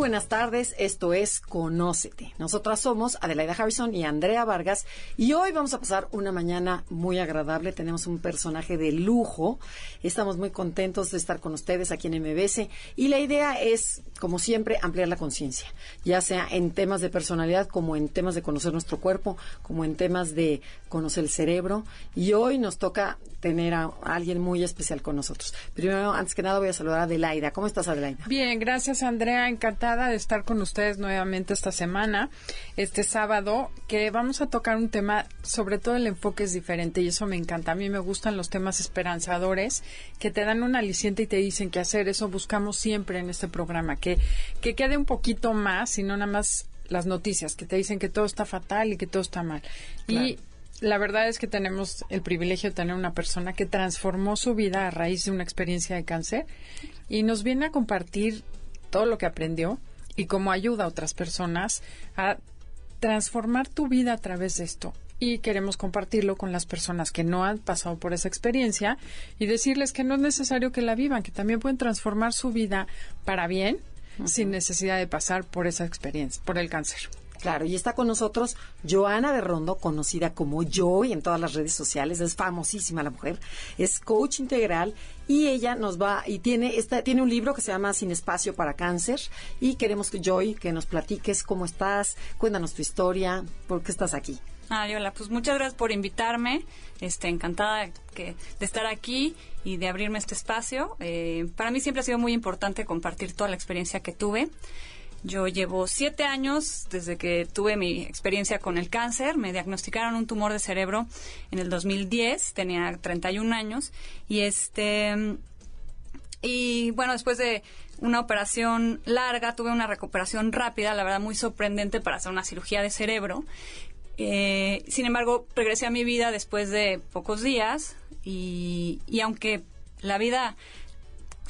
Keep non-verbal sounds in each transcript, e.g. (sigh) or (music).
Buenas tardes, esto es Conócete. Nosotras somos Adelaida Harrison y Andrea Vargas y hoy vamos a pasar una mañana muy agradable. Tenemos un personaje de lujo. Estamos muy contentos de estar con ustedes aquí en MBS y la idea es, como siempre, ampliar la conciencia, ya sea en temas de personalidad como en temas de conocer nuestro cuerpo, como en temas de conocer el cerebro y hoy nos toca tener a alguien muy especial con nosotros. Primero, antes que nada, voy a saludar a Adelaida. ¿Cómo estás, Adelaida? Bien, gracias, Andrea encantada de estar con ustedes nuevamente esta semana, este sábado, que vamos a tocar un tema, sobre todo el enfoque es diferente y eso me encanta. A mí me gustan los temas esperanzadores que te dan un aliciente y te dicen qué hacer. Eso buscamos siempre en este programa, que, que quede un poquito más y no nada más las noticias que te dicen que todo está fatal y que todo está mal. Y la verdad es que tenemos el privilegio de tener una persona que transformó su vida a raíz de una experiencia de cáncer y nos viene a compartir todo lo que aprendió y cómo ayuda a otras personas a transformar tu vida a través de esto. Y queremos compartirlo con las personas que no han pasado por esa experiencia y decirles que no es necesario que la vivan, que también pueden transformar su vida para bien sin necesidad de pasar por esa experiencia, por el cáncer. Claro, y está con nosotros Joana Berrondo, conocida como Joy en todas las redes sociales, es famosísima la mujer, es coach integral y ella nos va y tiene esta tiene un libro que se llama Sin espacio para cáncer y queremos que Joy que nos platiques cómo estás, cuéntanos tu historia, por qué estás aquí. Ah, hola, pues muchas gracias por invitarme. Este, encantada de, estar aquí y de abrirme este espacio. Eh, para mí siempre ha sido muy importante compartir toda la experiencia que tuve. Yo llevo siete años desde que tuve mi experiencia con el cáncer. Me diagnosticaron un tumor de cerebro en el 2010. Tenía 31 años. Y este. Y bueno, después de una operación larga, tuve una recuperación rápida, la verdad muy sorprendente para hacer una cirugía de cerebro. Eh, sin embargo, regresé a mi vida después de pocos días y, y aunque la vida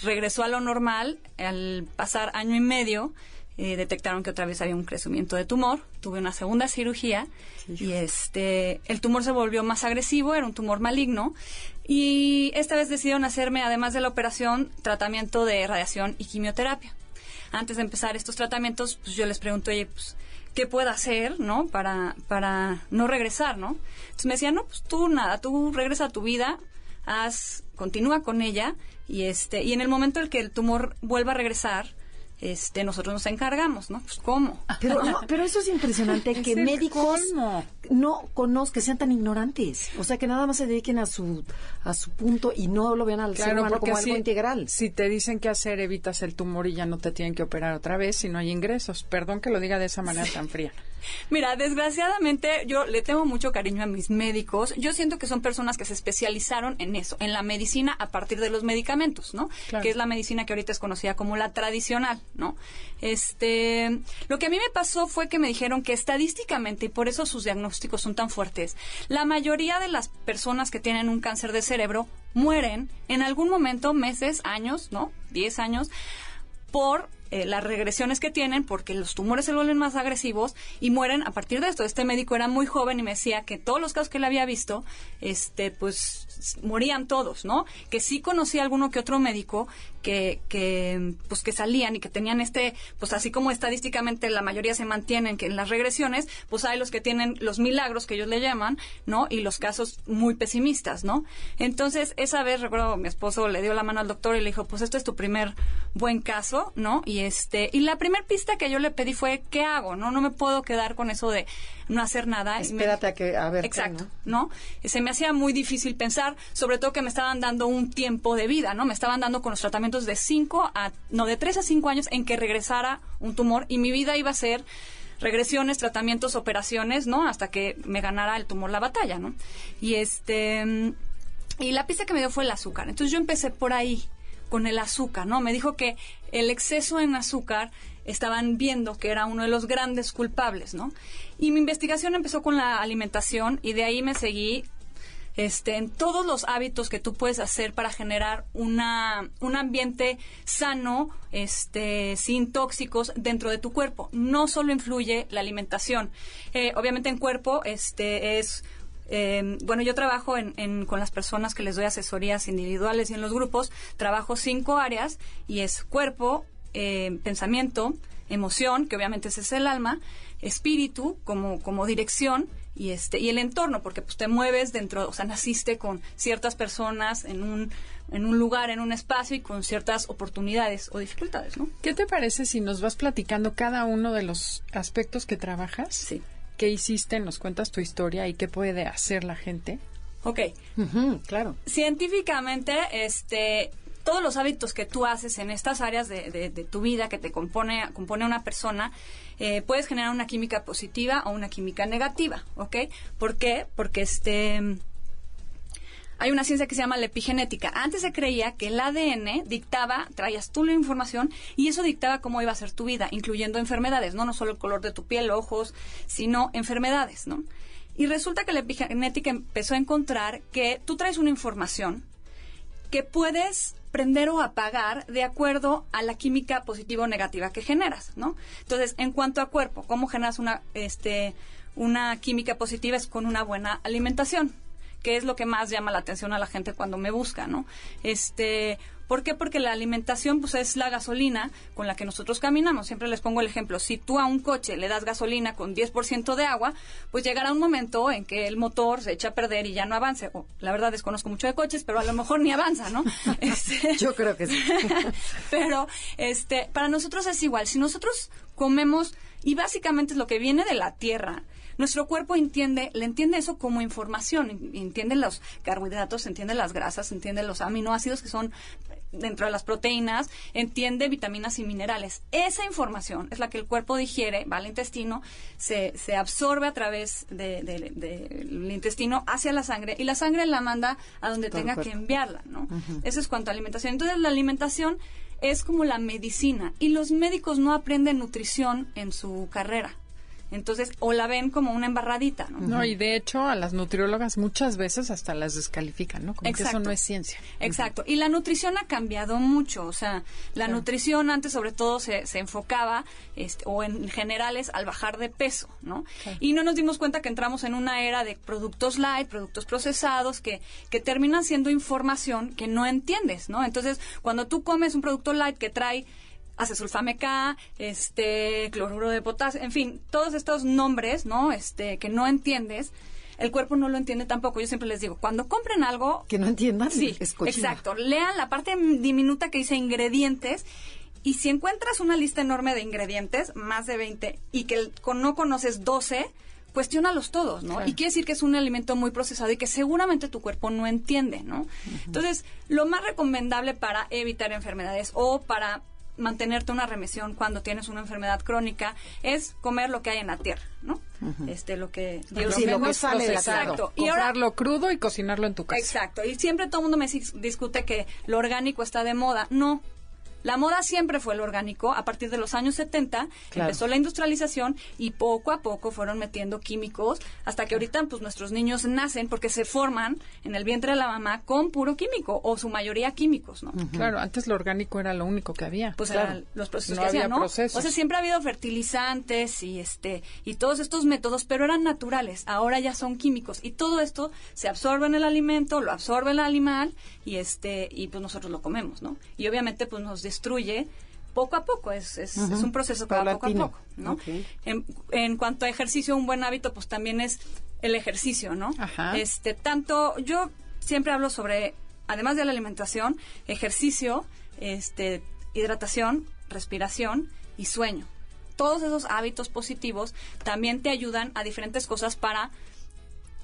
regresó a lo normal, al pasar año y medio, eh, detectaron que otra vez había un crecimiento de tumor, tuve una segunda cirugía y este el tumor se volvió más agresivo, era un tumor maligno y esta vez decidieron hacerme además de la operación tratamiento de radiación y quimioterapia. Antes de empezar estos tratamientos, pues yo les pregunto, "Oye, pues qué puedo hacer, ¿no? Para para no regresar, ¿no?" Entonces me decían, "No, pues tú nada, tú regresa a tu vida, haz continúa con ella y este y en el momento en que el tumor vuelva a regresar, este, nosotros nos encargamos, ¿no? Pues cómo. Pero, (laughs) pero eso es impresionante que médicos no conozcan, que sean tan ignorantes. O sea, que nada más se dediquen a su a su punto y no lo vean al ser humano como algo integral. Si te dicen qué hacer, evitas el tumor y ya no te tienen que operar otra vez si no hay ingresos. Perdón que lo diga de esa manera tan fría. Mira, desgraciadamente yo le tengo mucho cariño a mis médicos. Yo siento que son personas que se especializaron en eso, en la medicina a partir de los medicamentos, ¿no? Que es la medicina que ahorita es conocida como la tradicional, ¿no? Este, lo que a mí me pasó fue que me dijeron que estadísticamente y por eso sus diagnósticos son tan fuertes, la mayoría de las personas que tienen un cáncer de cerebro mueren en algún momento, meses, años, ¿no? 10 años por eh, las regresiones que tienen porque los tumores se vuelven más agresivos y mueren a partir de esto. Este médico era muy joven y me decía que todos los casos que él había visto, este, pues morían todos, ¿no? Que sí conocía alguno que otro médico que, que, pues que salían y que tenían este, pues así como estadísticamente la mayoría se mantienen que en las regresiones, pues hay los que tienen los milagros que ellos le llaman, ¿no? Y los casos muy pesimistas, ¿no? Entonces, esa vez recuerdo mi esposo le dio la mano al doctor y le dijo, pues esto es tu primer buen caso, ¿no? Y este, y la primera pista que yo le pedí fue, ¿qué hago? No, no me puedo quedar con eso de no hacer nada. Espérate a que, a ver. Exacto, ¿no? Se me hacía muy difícil pensar, sobre todo que me estaban dando un tiempo de vida, ¿no? Me estaban dando con los tratamientos de 5 a, no, de 3 a 5 años en que regresara un tumor y mi vida iba a ser regresiones, tratamientos, operaciones, ¿no? Hasta que me ganara el tumor la batalla, ¿no? Y este, y la pista que me dio fue el azúcar. Entonces yo empecé por ahí con el azúcar, ¿no? Me dijo que el exceso en azúcar estaban viendo que era uno de los grandes culpables, ¿no? Y mi investigación empezó con la alimentación y de ahí me seguí este, en todos los hábitos que tú puedes hacer para generar una, un ambiente sano, este, sin tóxicos dentro de tu cuerpo. No solo influye la alimentación. Eh, obviamente en cuerpo este, es eh, bueno, yo trabajo en, con las personas que les doy asesorías individuales y en los grupos, trabajo cinco áreas y es cuerpo, eh, pensamiento, emoción, que obviamente ese es el alma, espíritu como, como dirección y este y el entorno porque pues te mueves dentro o sea naciste con ciertas personas en un en un lugar en un espacio y con ciertas oportunidades o dificultades no qué te parece si nos vas platicando cada uno de los aspectos que trabajas sí. Qué hiciste nos cuentas tu historia y qué puede hacer la gente Ok. claro. Científicamente, este, todos los hábitos que tú haces en estas áreas de, de, tu vida que te compone, compone una persona, eh, puedes generar una química positiva o una química negativa, ¿ok? ¿Por qué? Porque este hay una ciencia que se llama la epigenética. Antes se creía que el ADN dictaba, traías tú la información y eso dictaba cómo iba a ser tu vida, incluyendo enfermedades, no no solo el color de tu piel, ojos, sino enfermedades, ¿no? Y resulta que la epigenética empezó a encontrar que tú traes una información que puedes prender o apagar de acuerdo a la química positiva o negativa que generas, ¿no? Entonces, en cuanto a cuerpo, ¿cómo generas una, este, una química positiva? Es con una buena alimentación, que es lo que más llama la atención a la gente cuando me busca, ¿no? Este, ¿Por qué? Porque la alimentación pues, es la gasolina con la que nosotros caminamos. Siempre les pongo el ejemplo. Si tú a un coche le das gasolina con 10% de agua, pues llegará un momento en que el motor se echa a perder y ya no avance. la verdad desconozco mucho de coches, pero a lo mejor ni avanza, ¿no? (laughs) Este, Yo creo que sí. (laughs) pero este, para nosotros es igual. Si nosotros comemos, y básicamente es lo que viene de la tierra, nuestro cuerpo entiende, le entiende eso como información, entiende los carbohidratos, entiende las grasas, entiende los aminoácidos que son dentro de las proteínas, entiende vitaminas y minerales. Esa información es la que el cuerpo digiere, va al intestino, se, se absorbe a través del intestino hacia la sangre y la sangre la manda a donde tenga que enviarla, ¿no? Eso es cuanto a alimentación. Entonces, la alimentación es como la medicina y los médicos no aprenden nutrición en su carrera. Entonces, o la ven como una embarradita, ¿no? No, y de hecho a las nutriólogas muchas veces hasta las descalifican, ¿no? Como que eso no es ciencia. Exacto. Y la nutrición ha cambiado mucho, o sea, la nutrición antes sobre todo se, se enfocaba, este, o en generales, al bajar de peso, ¿no? Y no nos dimos cuenta que entramos en una era de productos light, productos procesados, que, que terminan siendo información que no entiendes, ¿no? Entonces, cuando tú comes un producto light que trae acesulfame K, este, cloruro de potasio, en fin, todos estos nombres, ¿no? Este, que no entiendes el cuerpo no lo entiende tampoco. Yo siempre les digo, cuando compren algo... Que no entiendan. Sí, exacto. Lean la parte diminuta que dice ingredientes y si encuentras una lista enorme de ingredientes, más de 20, y que no conoces 12, cuestiónalos todos, ¿no? Y quiere decir que es un alimento muy procesado y que seguramente tu cuerpo no entiende, ¿no? Entonces, lo más recomendable para evitar enfermedades o para mantenerte una remisión cuando tienes una enfermedad crónica es comer lo que hay en la tierra, ¿no? Este lo que Dios sí, lo que sale de exacto. Y Comprarlo crudo y cocinarlo en tu casa. Exacto. Y siempre todo el mundo me discute que lo orgánico está de moda. No, la moda siempre fue el orgánico. A partir de los años 70 empezó la industrialización y poco a poco fueron metiendo químicos hasta que ahorita pues nuestros niños nacen porque se forman en el vientre de la mamá con puro químico o su mayoría químicos, ¿no? Claro, antes lo orgánico era lo único que había. Pues eran los procesos que hacían, ¿no? O sea, siempre ha habido fertilizantes y este y todos estos métodos, pero eran naturales. Ahora ya son químicos y todo esto se absorbe en el alimento, lo absorbe el animal y este y pues nosotros lo comemos, ¿no? Y obviamente pues nos destruye poco a poco, es, es, un proceso que va poco a poco, ¿no? En, en, cuanto a ejercicio, un buen hábito, pues también es el ejercicio, ¿no? Este, tanto, yo siempre hablo sobre, además de la alimentación, ejercicio, este, hidratación, respiración y sueño. Todos esos hábitos positivos también te ayudan a diferentes cosas para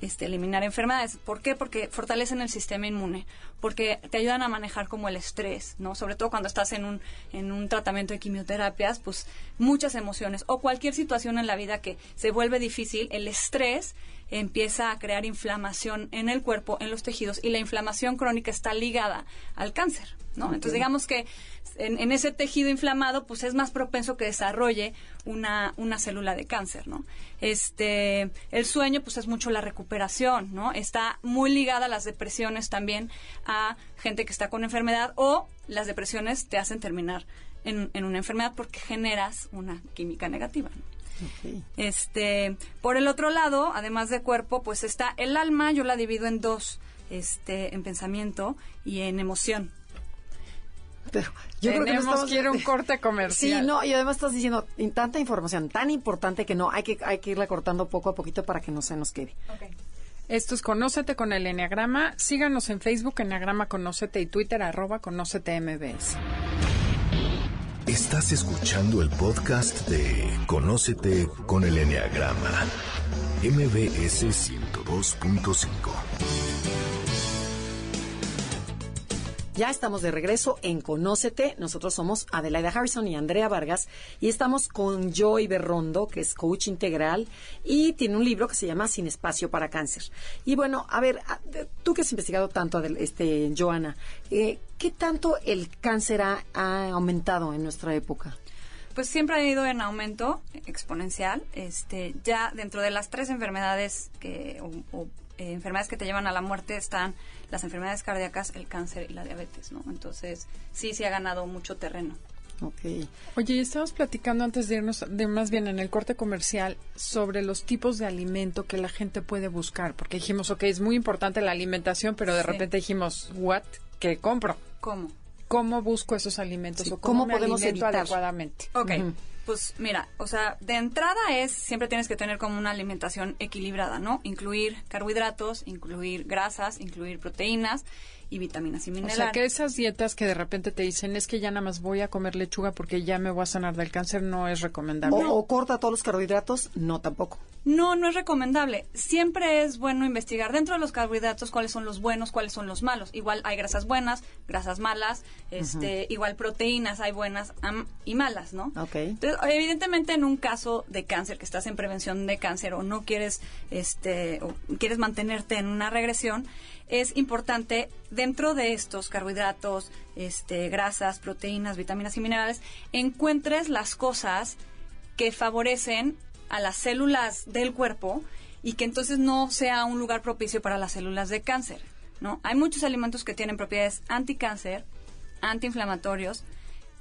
este, eliminar enfermedades. ¿Por qué? Porque fortalecen el sistema inmune, porque te ayudan a manejar como el estrés, ¿no? Sobre todo cuando estás en un, en un tratamiento de quimioterapias, pues muchas emociones o cualquier situación en la vida que se vuelve difícil, el estrés empieza a crear inflamación en el cuerpo, en los tejidos, y la inflamación crónica está ligada al cáncer, ¿no? Entonces, digamos que en, ese tejido inflamado, pues es más propenso que desarrolle una, una célula de cáncer, ¿no? Este, el sueño, pues es mucho la recuperación, ¿no? Está muy ligada a las depresiones también a gente que está con enfermedad o las depresiones te hacen terminar en, en una enfermedad porque generas una química negativa, ¿no? Este, por el otro lado, además de cuerpo, pues está el alma, yo la divido en dos, este, en pensamiento y en emoción. Pero yo creo que no estamos... quiero un (laughs) corte comercial. Sí, no, y además estás diciendo tanta información tan importante que no, hay que, hay que irla cortando poco a poquito para que no se nos quede. Esto es Conócete con el Enneagrama. Síganos en Facebook, Enneagrama Conócete y Twitter, arroba Conócete MBS. Estás escuchando el podcast de Conócete con el Enneagrama, MBS 102.5. Ya estamos de regreso en Conócete. Nosotros somos Adelaida Harrison y Andrea Vargas y estamos con Joy Berrondo, que es coach integral y tiene un libro que se llama Sin espacio para cáncer. Y bueno, a ver, tú que has investigado tanto, este, Joana, eh, ¿qué tanto el cáncer ha, aumentado en nuestra época? pues siempre ha ido en aumento exponencial. Este, ya dentro de las tres enfermedades que, o, eh, enfermedades que te llevan a la muerte están las enfermedades cardíacas, el cáncer y la diabetes, ¿no? Entonces, sí, sí ha ganado mucho terreno. Okay. Oye, estábamos platicando antes de irnos, de más bien en el corte comercial, sobre los tipos de alimento que la gente puede buscar, porque dijimos, ok, es muy importante la alimentación, pero de repente dijimos, what, ¿qué compro? ¿Cómo? ¿Cómo busco esos alimentos o cómo, podemos evitar? adecuadamente? Ok. Pues mira, o sea, de entrada es, siempre tienes que tener como una alimentación equilibrada, ¿no? Incluir carbohidratos, incluir grasas, incluir proteínas y vitaminas y minerales. O sea, que esas dietas que de repente te dicen es que ya nada más voy a comer lechuga porque ya me voy a sanar del cáncer no es recomendable. O, corta todos los carbohidratos, no tampoco. No, no es recomendable. Siempre es bueno investigar dentro de los carbohidratos cuáles son los buenos, cuáles son los malos. Igual hay grasas buenas, grasas malas, este, igual proteínas hay buenas y malas, ¿no? Okay. Entonces, evidentemente en un caso de cáncer que estás en prevención de cáncer o no quieres este o quieres mantenerte en una regresión, es importante dentro de estos carbohidratos, este, grasas, proteínas, vitaminas y minerales, encuentres las cosas que favorecen a las células del cuerpo y que entonces no sea un lugar propicio para las células de cáncer. ¿no? Hay muchos alimentos que tienen propiedades anticáncer, antiinflamatorios,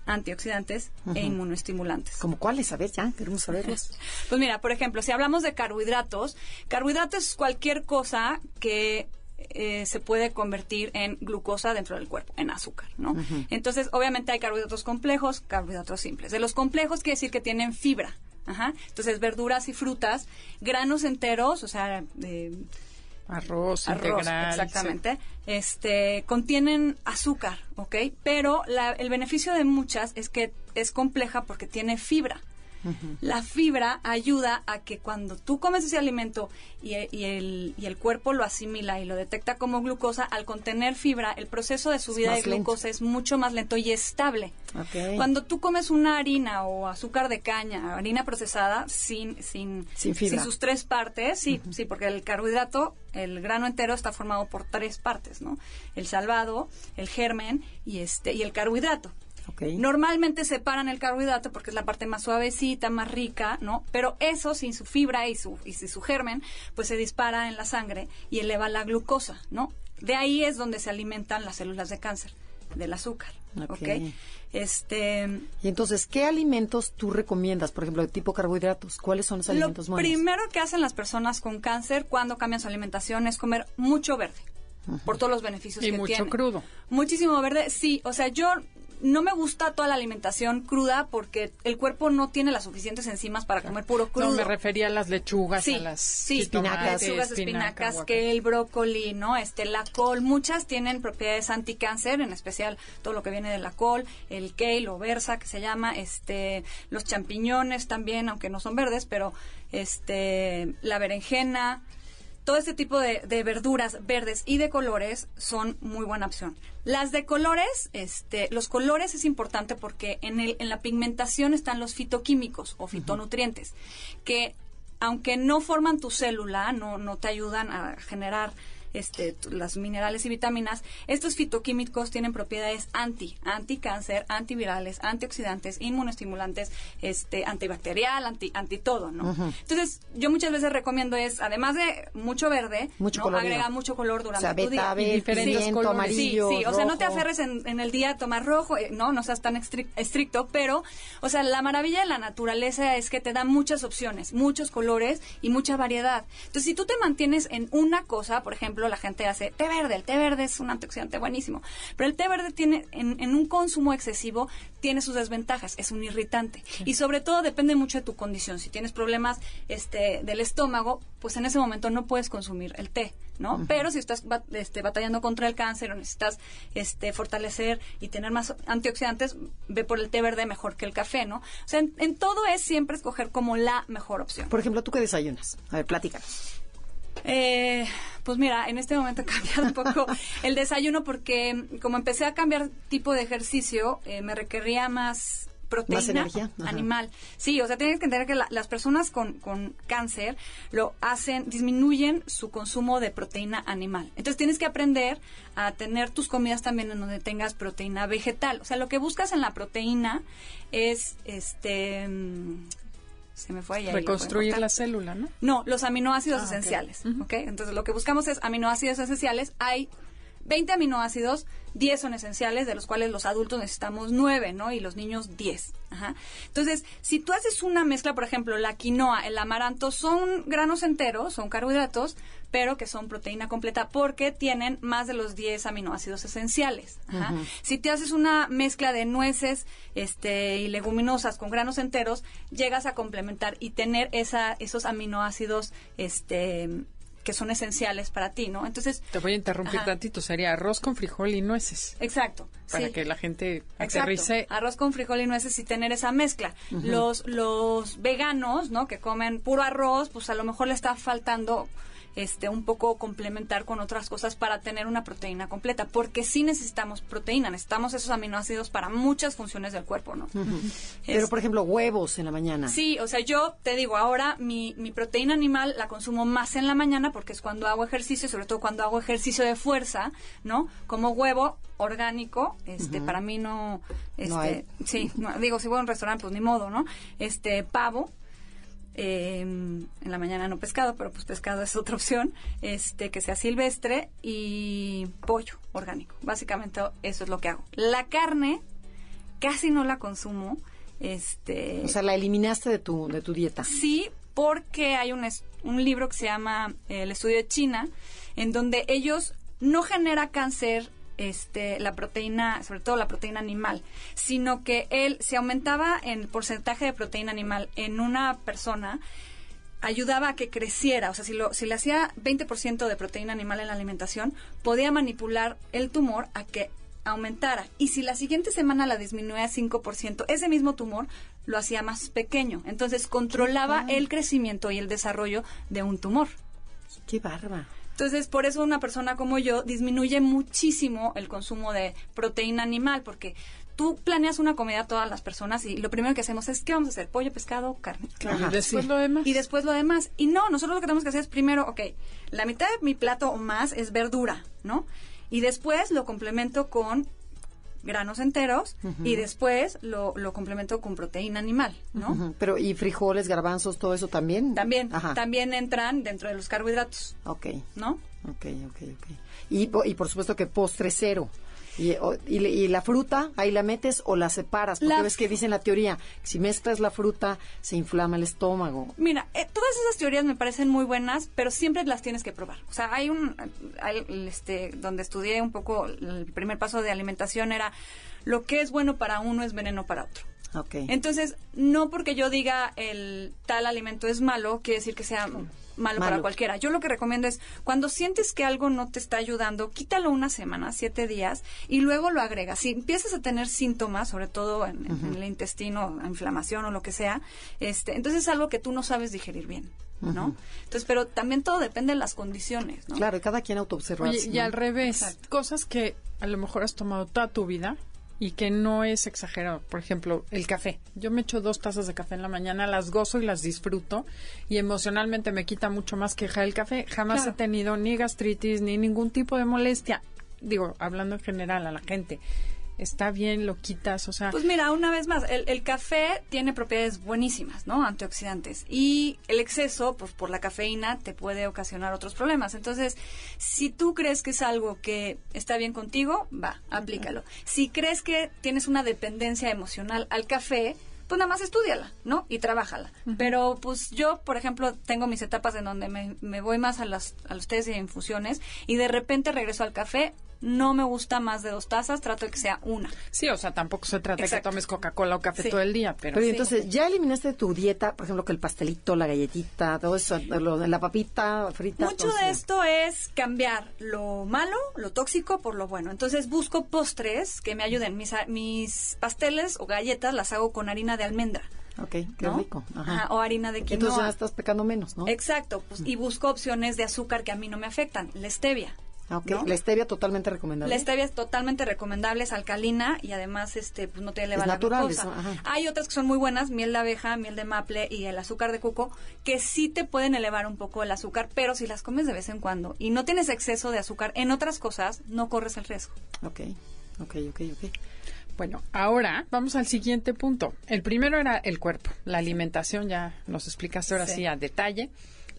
antioxidantes e inmunoestimulantes. ¿Como cuáles? A ver, ya, queremos saberlos. (laughs) pues mira, por ejemplo, si hablamos de carbohidratos, carbohidratos es cualquier cosa que eh, se puede convertir en glucosa dentro del cuerpo, en azúcar, ¿no? Entonces, obviamente hay carbohidratos complejos, carbohidratos simples. De los complejos quiere decir que tienen fibra. Ajá. Entonces, verduras y frutas, granos enteros, o sea, de arroz, integral, exactamente, este, contienen azúcar, ¿ok? Pero el beneficio de muchas es que es compleja porque tiene fibra. La fibra ayuda a que cuando tú comes ese alimento y, el, y, el, cuerpo lo asimila y lo detecta como glucosa, al contener fibra, el proceso de subida de glucosa es mucho más lento y estable. Cuando tú comes una harina o azúcar de caña, harina procesada, sin, sin, sin, sus tres partes, sí, sí, porque el carbohidrato, el grano entero está formado por tres partes, ¿no? El salvado, el germen y este y el carbohidrato. Normalmente separan el carbohidrato porque es la parte más suavecita, más rica, ¿no? Pero eso, sin su fibra y su, y su germen, pues se dispara en la sangre y eleva la glucosa, ¿no? De ahí es donde se alimentan las células de cáncer, del azúcar. Okay. Este, y entonces, ¿qué alimentos tú recomiendas, por ejemplo, de tipo carbohidratos? ¿Cuáles son los alimentos más? Lo primero que hacen las personas con cáncer cuando cambian su alimentación es comer mucho verde. Por todos los beneficios y que tiene. Y mucho crudo. Muchísimo verde, sí. O sea, yo no me gusta toda la alimentación cruda porque el cuerpo no tiene las suficientes enzimas para comer puro crudo. No, me refería a las lechugas, a las sí, espinacas, lechugas, espinacas, que el brócoli, ¿no? Este, la col, muchas tienen propiedades anticáncer, en especial todo lo que viene de la col, el kale o versa que se llama, este, los champiñones también, aunque no son verdes, pero este, la berenjena, todo este tipo de, verduras verdes y de colores son muy buena opción. Las de colores, este, los colores es importante porque en, el, en la pigmentación están los fitoquímicos o fitonutrientes, que aunque no forman tu célula, no, no te ayudan a generar este, las minerales y vitaminas, estos fitoquímicos tienen propiedades anti, anticáncer, antivirales, antioxidantes, inmunoestimulantes, este, antibacterial, anti, anti todo, ¿no? Entonces, yo muchas veces recomiendo es, además de mucho verde, mucho ¿no? agrega mucho color durante o sea, tu día. Betabel, diferentes sí, colores. amarillo, Sí, sí, o sea, no te rojo. aferres en, en el día a tomar rojo, eh, no, no seas tan estric- estricto, pero, o sea, la maravilla de la naturaleza es que te da muchas opciones, muchos colores y mucha variedad. Entonces, si tú te mantienes en una cosa, por ejemplo, la gente hace té verde, el té verde es un antioxidante buenísimo, pero el té verde tiene, en, en un consumo excesivo, tiene sus desventajas, es un irritante. Y sobre todo depende mucho de tu condición. Si tienes problemas este, del estómago, pues en ese momento no puedes consumir el té, ¿no? Pero si estás este, batallando contra el cáncer o necesitas este, fortalecer y tener más antioxidantes, ve por el té verde mejor que el café, ¿no? O sea, en, en todo es siempre escoger como la mejor opción. Por ejemplo, ¿tú qué desayunas? A ver, platícanos. Eh, pues mira, en este momento (laughs) he cambiado un poco el desayuno porque como empecé a cambiar tipo de ejercicio, eh, me requería más proteína Más energía, ajá. animal. Sí, o sea, tienes que entender que la- las personas con, con cáncer lo hacen, disminuyen su consumo de proteína animal. Entonces tienes que aprender a tener tus comidas también en donde tengas proteína vegetal. O sea, lo que buscas en la proteína es, este, mm, se me fue ahí. Reconstruir la célula, ¿no? No, los aminoácidos Ah, esenciales. ¿ok? Entonces, lo que buscamos es aminoácidos esenciales. Hay 20 aminoácidos, 10 son esenciales, de los cuales los adultos necesitamos 9, ¿no? Y los niños 10. Ajá. Entonces, si tú haces una mezcla, por ejemplo, la quinoa, el amaranto, son granos enteros, son carbohidratos, pero que son proteína completa porque tienen más de los 10 aminoácidos esenciales. Ajá. Si te haces una mezcla de nueces este, y leguminosas con granos enteros, llegas a complementar y tener esa, esos aminoácidos este, que son esenciales para ti, ¿no? Entonces, Te voy a interrumpir Ajá. tantito. Sería arroz con frijol y nueces. exacto. Para sí. que la gente Exacto. aterrice. Arroz con frijol y nueces y tener esa mezcla. Los los veganos, ¿no? Que comen puro arroz, pues a lo mejor le está faltando este un poco complementar con otras cosas para tener una proteína completa, porque sí necesitamos proteína, necesitamos esos aminoácidos para muchas funciones del cuerpo, ¿no? Pero, Es- por ejemplo, huevos en la mañana. Sí, o sea, yo te digo, ahora mi, mi proteína animal la consumo más en la mañana porque es cuando hago ejercicio, sobre todo cuando hago ejercicio de fuerza, ¿no? Como huevo orgánico, este, para mí no, este, No sí, no, digo, si voy a un restaurante, pues ni modo, ¿no? Este, pavo, eh, en la mañana no pescado, pero pues pescado es otra opción, este, que sea silvestre y pollo orgánico. Básicamente eso es lo que hago. La carne casi no la consumo, este, O sea, la eliminaste de tu, de tu dieta. Sí, porque hay un, es- un libro que se llama El estudio de China, en donde ellos no genera cáncer este, la proteína, sobre todo la proteína animal, sino que él se aumentaba el porcentaje de proteína animal en una persona ayudaba a que creciera, o sea, si, lo, si le hacía 20% de proteína animal en la alimentación, podía manipular el tumor a que aumentara. Y si la siguiente semana la disminuía a 5%, ese mismo tumor lo hacía más pequeño. Entonces controlaba el crecimiento y el desarrollo de un tumor. Qué barba. Entonces, por eso una persona como yo disminuye muchísimo el consumo de proteína animal, porque tú planeas una comida a todas las personas y lo primero que hacemos es, ¿qué vamos a hacer? Pollo, pescado, carne. Ajá, y después sí. lo demás. Y después lo demás. Y no, nosotros lo que tenemos que hacer es primero, ok, la mitad de mi plato o más es verdura, ¿no? Y después lo complemento con granos enteros y después lo, lo complemento con proteína animal, ¿no? Pero, ¿y frijoles, garbanzos, todo eso también? También, Ajá. también entran dentro de los carbohidratos, Ok, ¿no? ok, ok, ok. Y, y por supuesto que postre cero. Y, o- y la fruta, ahí la metes o la separas. Porque La- ves que dice en la teoría, que si mezclas la fruta, se inflama el estómago. Mira, eh, todas esas teorías me parecen muy buenas, pero siempre las tienes que probar. O sea, hay un, hay, este, donde estudié un poco el primer paso de alimentación era lo que es bueno para uno es veneno para otro. Ok. Entonces, no porque yo diga el tal alimento es malo, quiere decir que sea malo, para cualquiera. Yo lo que recomiendo es, cuando sientes que algo no te está ayudando, quítalo una semana, siete días, y luego lo agregas. Si empiezas a tener síntomas, sobre todo en, en el intestino, inflamación o lo que sea, este, entonces es algo que tú no sabes digerir bien, ¿no? Entonces, pero también todo depende de las condiciones, ¿no? Claro, y cada quien autoobservarse. Oye, y ¿no? al revés, Exacto. cosas que a lo mejor has tomado toda tu vida y que no es exagerado. Por ejemplo, el café. Yo me echo dos tazas de café en la mañana, las gozo y las disfruto y emocionalmente me quita mucho más que el café. Jamás he tenido ni gastritis ni ningún tipo de molestia. Digo, hablando en general a la gente está bien, lo quitas, o sea... Pues mira, una vez más, el, café tiene propiedades buenísimas, ¿no? Antioxidantes. Y el exceso, pues por la cafeína, te puede ocasionar otros problemas. Entonces, si tú crees que es algo que está bien contigo, va, aplícalo. Si crees que tienes una dependencia emocional al café, pues nada más estudiala, ¿no? Y trabájala. Pero pues yo, por ejemplo, tengo mis etapas en donde me, me voy más a, las, a los test de infusiones y de repente regreso al café no me gusta más de dos tazas, trato de que sea una. Sí, o sea, tampoco se trata de que tomes Coca-Cola o café todo el día, pero... pero entonces, ¿ya eliminaste de tu dieta, por ejemplo, que el pastelito, la galletita, todo eso, lo de la papita frita? Mucho de esto es cambiar lo malo, lo tóxico, por lo bueno. Entonces, busco postres que me ayuden. Mis, mis pasteles o galletas las hago con harina de almendra. Ok, qué rico. Ajá. o harina de quinoa. Entonces ya estás pecando menos, ¿no? Exacto. Pues, y busco opciones de azúcar que a mí no me afectan. La stevia. Ah, la stevia totalmente recomendable. La stevia es totalmente recomendable, es alcalina y además este pues no te eleva es la natural, Hay otras que son muy buenas, miel de abeja, miel de maple y el azúcar de coco, que sí te pueden elevar un poco el azúcar, pero si las comes de vez en cuando y no tienes exceso de azúcar en otras cosas, no corres el riesgo. Ok, ok, ok, ok. Bueno, ahora vamos al siguiente punto. El primero era el cuerpo, la alimentación, ya nos explicaste ahora sí, a detalle.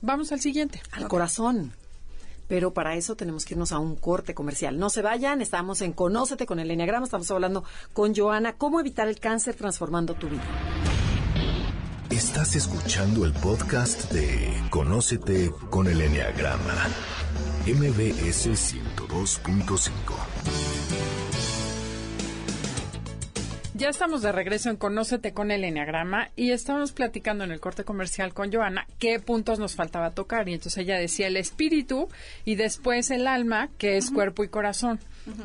Vamos al siguiente. Al corazón pero para eso tenemos que irnos a un corte comercial. No se vayan, estamos en Conócete con el Enneagrama, estamos hablando con Joana, cómo evitar el cáncer transformando tu vida. Estás escuchando el podcast de Conócete con el Enneagrama, MBS 102.5. Ya estamos de regreso en Conócete con el Enneagrama y estamos platicando en el corte comercial con Joana qué puntos nos faltaba tocar. Y entonces ella decía el espíritu y después el alma, que es cuerpo y corazón.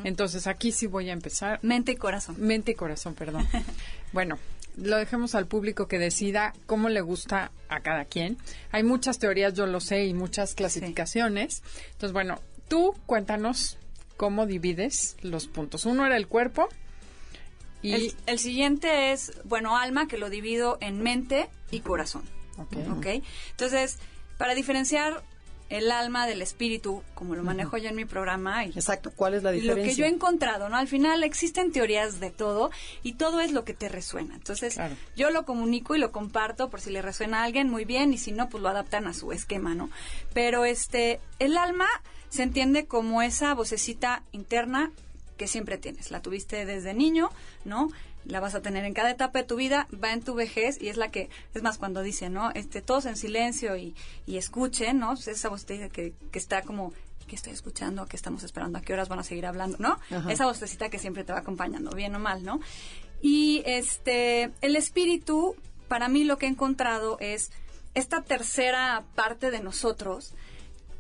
Entonces aquí sí voy a empezar. Mente y corazón. Mente y corazón, perdón. (laughs) bueno, lo dejemos al público que decida cómo le gusta a cada quien. Hay muchas teorías, yo lo sé, y muchas clasificaciones. Entonces, bueno, tú cuéntanos cómo divides los puntos. Uno era el cuerpo, y el, siguiente es, bueno, alma, que lo divido en mente y corazón. Okay. Entonces, para diferenciar el alma del espíritu, como lo manejo yo en mi programa. Y, Exacto, ¿cuál es la diferencia? Lo que yo he encontrado, ¿no? Al final existen teorías de todo y todo es lo que te resuena. Entonces, yo lo comunico y lo comparto por si le resuena a alguien, muy bien, y si no, pues lo adaptan a su esquema, ¿no? Pero este, el alma se entiende como esa vocecita interna que siempre tienes. La tuviste desde niño, ¿no? La vas a tener en cada etapa de tu vida, va en tu vejez y es la que, es más, cuando dice, ¿no? Este, todos en silencio y, y escuchen, ¿no? Pues esa vocecita que, que está como ¿qué estoy escuchando? ¿Qué estamos esperando? ¿A qué horas van a seguir hablando? ¿No? Esa vocecita que siempre te va acompañando, bien o mal, ¿no? Y este, el espíritu, para mí lo que he encontrado es esta tercera parte de nosotros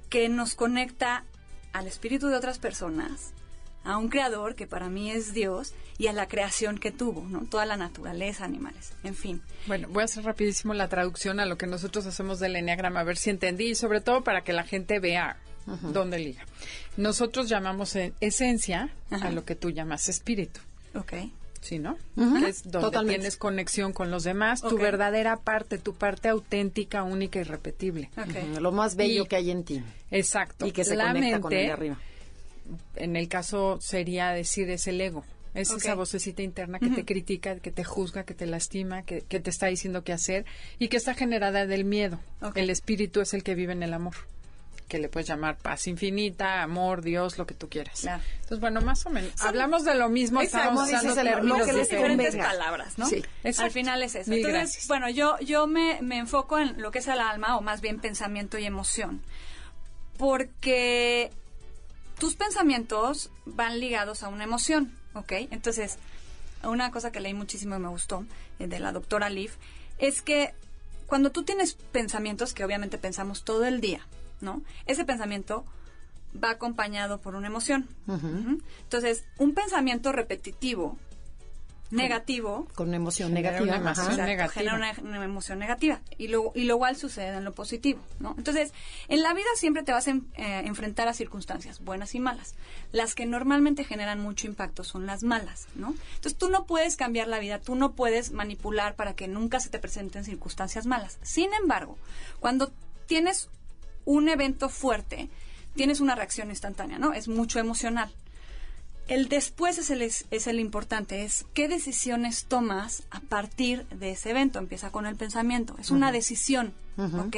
que nos conecta al espíritu de otras personas, a un creador que para mí es Dios y a la creación que tuvo, ¿no? Toda la naturaleza, animales, en fin. Bueno, voy a hacer rapidísimo la traducción a lo que nosotros hacemos del enneagrama, a ver si entendí y sobre todo para que la gente vea dónde liga. Nosotros llamamos esencia a lo que tú llamas espíritu. Ok. Sí, ¿no? es donde tienes conexión con los demás, tu verdadera parte, tu parte auténtica, única y repetible. Lo más bello que hay en ti. Exacto. Y que se conecta con el de arriba en el caso sería decir es el ego. Es esa vocecita interna que te critica, que te juzga, que te lastima, que, te está diciendo qué hacer y que está generada del miedo. El espíritu es el que vive en el amor, que le puedes llamar paz infinita, amor, Dios, lo que tú quieras. Entonces, bueno, más o menos. Hablamos de lo mismo, estamos usando términos que diferentes palabras, ¿no? Sí. Al final es eso. Entonces, bueno, yo, yo me, me enfoco en lo que es el alma, o más bien pensamiento y emoción. Porque tus pensamientos van ligados a una emoción, ¿ok? Entonces, una cosa que leí muchísimo y me gustó, eh, de la doctora Leaf, es que cuando tú tienes pensamientos, que obviamente pensamos todo el día, ¿no? Ese pensamiento va acompañado por una emoción. Entonces, un pensamiento repetitivo negativo. Con una emoción Genera negativa. una ajá. emoción Exacto, negativa. genera una, una emoción negativa. Y lo, y lo igual sucede en lo positivo, ¿no? Entonces, en la vida siempre te vas a en- eh, enfrentar a circunstancias buenas y malas. Las que normalmente generan mucho impacto son las malas, ¿no? Entonces, tú no puedes cambiar la vida, tú no puedes manipular para que nunca se te presenten circunstancias malas. Sin embargo, cuando tienes un evento fuerte, tienes una reacción instantánea, ¿no? Es mucho emocional. El después es el, es, el importante, es qué decisiones tomas a partir de ese evento. Empieza con el pensamiento, es una decisión, ¿ok?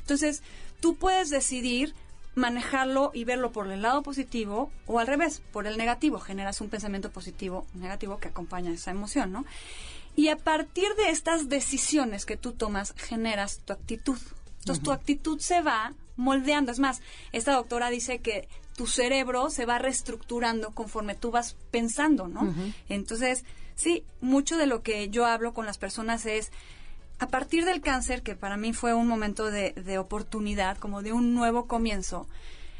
Entonces, tú puedes decidir manejarlo y verlo por el lado positivo o al revés, por el negativo. Generas un pensamiento positivo, negativo que acompaña esa emoción, ¿no? Y a partir de estas decisiones que tú tomas, generas tu actitud. Entonces, tu actitud se va moldeando. Es más, esta doctora dice que tu cerebro se va reestructurando conforme tú vas pensando, ¿no? Entonces, sí, mucho de lo que yo hablo con las personas es, a partir del cáncer, que para mí fue un momento de, de oportunidad, como de un nuevo comienzo,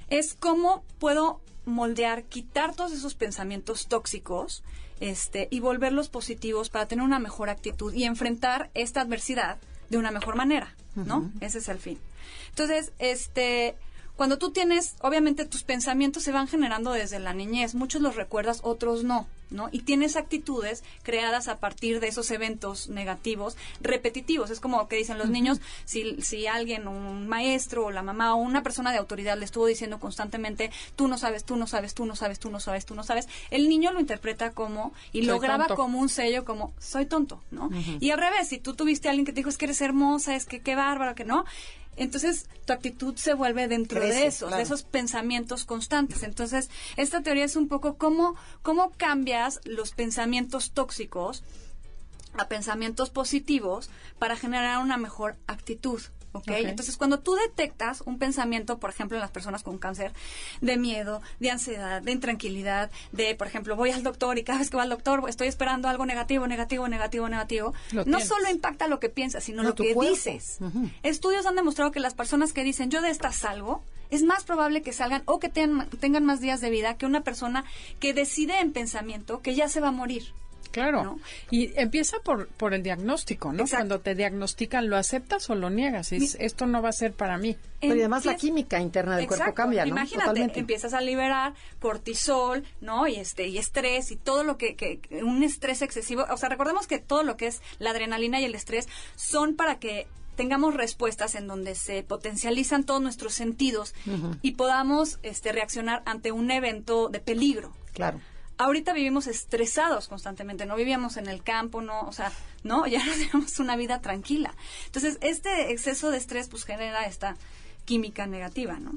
es cómo puedo moldear, quitar todos esos pensamientos tóxicos este, y volverlos positivos para tener una mejor actitud y enfrentar esta adversidad de una mejor manera, ¿no? Ese es el fin. Entonces, este, cuando tú tienes, obviamente tus pensamientos se van generando desde la niñez, muchos los recuerdas, otros no, ¿no? Y tienes actitudes creadas a partir de esos eventos negativos, repetitivos. Es como que dicen los niños, si, si alguien, un maestro o la mamá o una persona de autoridad le estuvo diciendo constantemente, tú no sabes, tú no sabes, tú no sabes, tú no sabes, tú no sabes, el niño lo interpreta como, y lo Soy graba tonto. como un sello, como, soy tonto, ¿no? Y al revés, si tú tuviste a alguien que te dijo, es que eres hermosa, es que qué bárbaro, que no, entonces tu actitud se vuelve dentro Crece, de esos, claro. de esos pensamientos constantes. Entonces, esta teoría es un poco cómo, cómo cambias los pensamientos tóxicos a pensamientos positivos para generar una mejor actitud. Entonces, cuando tú detectas un pensamiento, por ejemplo, en las personas con cáncer, de miedo, de ansiedad, de intranquilidad, de, por ejemplo, voy al doctor y cada vez que voy al doctor estoy esperando algo negativo, negativo, negativo, negativo, Lo no tienes. solo impacta lo que piensas, sino No, lo que cuerpo. dices. Estudios han demostrado que las personas que dicen yo de esta salgo, es más probable que salgan o que tengan, tengan más días de vida que una persona que decide en pensamiento que ya se va a morir. Claro. ¿no? Y empieza por, por el diagnóstico, ¿no? Exacto. Cuando te diagnostican, ¿lo aceptas o lo niegas? Es, esto no va a ser para mí. Pero y además la química interna del cuerpo cambia, ¿no? Imagínate, Totalmente. empiezas a liberar cortisol, ¿no? Y este y estrés y todo lo que, que que un estrés excesivo, o sea, recordemos que todo lo que es la adrenalina y el estrés son para que tengamos respuestas en donde se potencializan todos nuestros sentidos y podamos este reaccionar ante un evento de peligro. Claro. Ahorita vivimos estresados constantemente, no vivíamos en el campo, no, o sea, no, (laughs) ya no tenemos una vida tranquila. Entonces, este exceso de estrés pues genera esta química negativa, ¿no?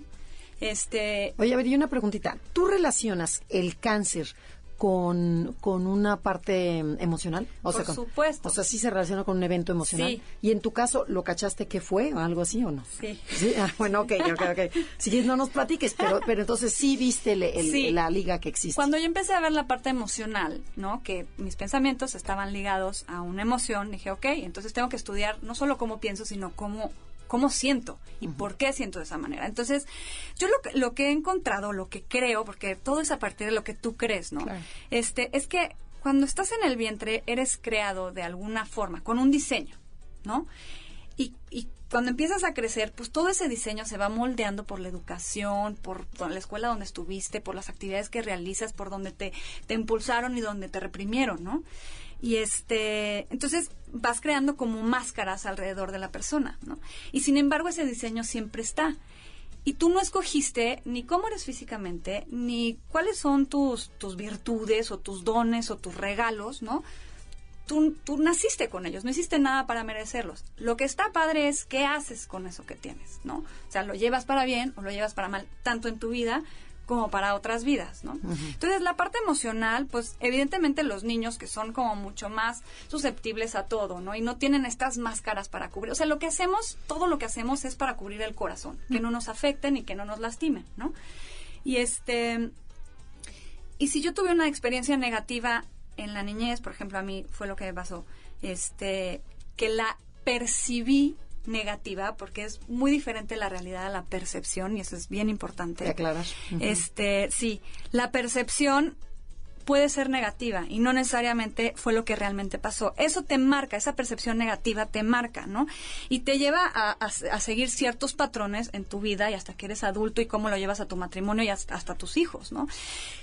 Este, Oye, a ver, y una preguntita. ¿Tú relacionas el cáncer con, con una parte em, emocional? O Por con- supuesto. O sea, sí se relaciona con un evento emocional. Sí. Y en tu caso, ¿lo cachaste que fue o algo así o no? Sí. Ah, bueno, ok, ok, ok. Si quieres, no nos platiques, pero, pero entonces sí viste el- el- Sí. la liga que existe. Cuando yo empecé a ver la parte emocional, ¿no? Que mis pensamientos estaban ligados a una emoción, dije, ok, entonces tengo que estudiar no solo cómo pienso, sino cómo, cómo siento y por qué siento de esa manera. Entonces, yo lo que, lo que he encontrado, lo que creo, porque todo es a partir de lo que tú crees, ¿no? Claro. Este, es que cuando estás en el vientre, eres creado de alguna forma, con un diseño, ¿no? Y, y cuando empiezas a crecer, pues todo ese diseño se va moldeando por la educación, por la escuela donde estuviste, por las actividades que realizas, por donde te, te impulsaron y donde te reprimieron, ¿no? Y este, entonces vas creando como máscaras alrededor de la persona, ¿no? Y sin embargo ese diseño siempre está. Y tú no escogiste ni cómo eres físicamente, ni cuáles son tus, tus virtudes o tus dones o tus regalos, ¿no? Tú, tú naciste con ellos, no hiciste nada para merecerlos. Lo que está padre es qué haces con eso que tienes, ¿no? O sea, lo llevas para bien o lo llevas para mal, tanto en tu vida como para otras vidas, ¿no? Entonces, la parte emocional, pues evidentemente los niños que son como mucho más susceptibles a todo, ¿no? Y no tienen estas máscaras para cubrir. O sea, lo que hacemos, todo lo que hacemos es para cubrir el corazón, que no nos afecten y que no nos lastimen, ¿no? Y este, y si yo tuve una experiencia negativa en la niñez, por ejemplo, a mí fue lo que me pasó, este, que la percibí negativa, porque es muy diferente la realidad a la percepción, y eso es bien importante. Te aclaras. Ujú. Este, sí, la percepción puede ser negativa y no necesariamente fue lo que realmente pasó. Eso te marca, esa percepción negativa te marca, ¿no? Y te lleva a, a, seguir ciertos patrones en tu vida y hasta que eres adulto y cómo lo llevas a tu matrimonio y hasta, hasta tus hijos, ¿no?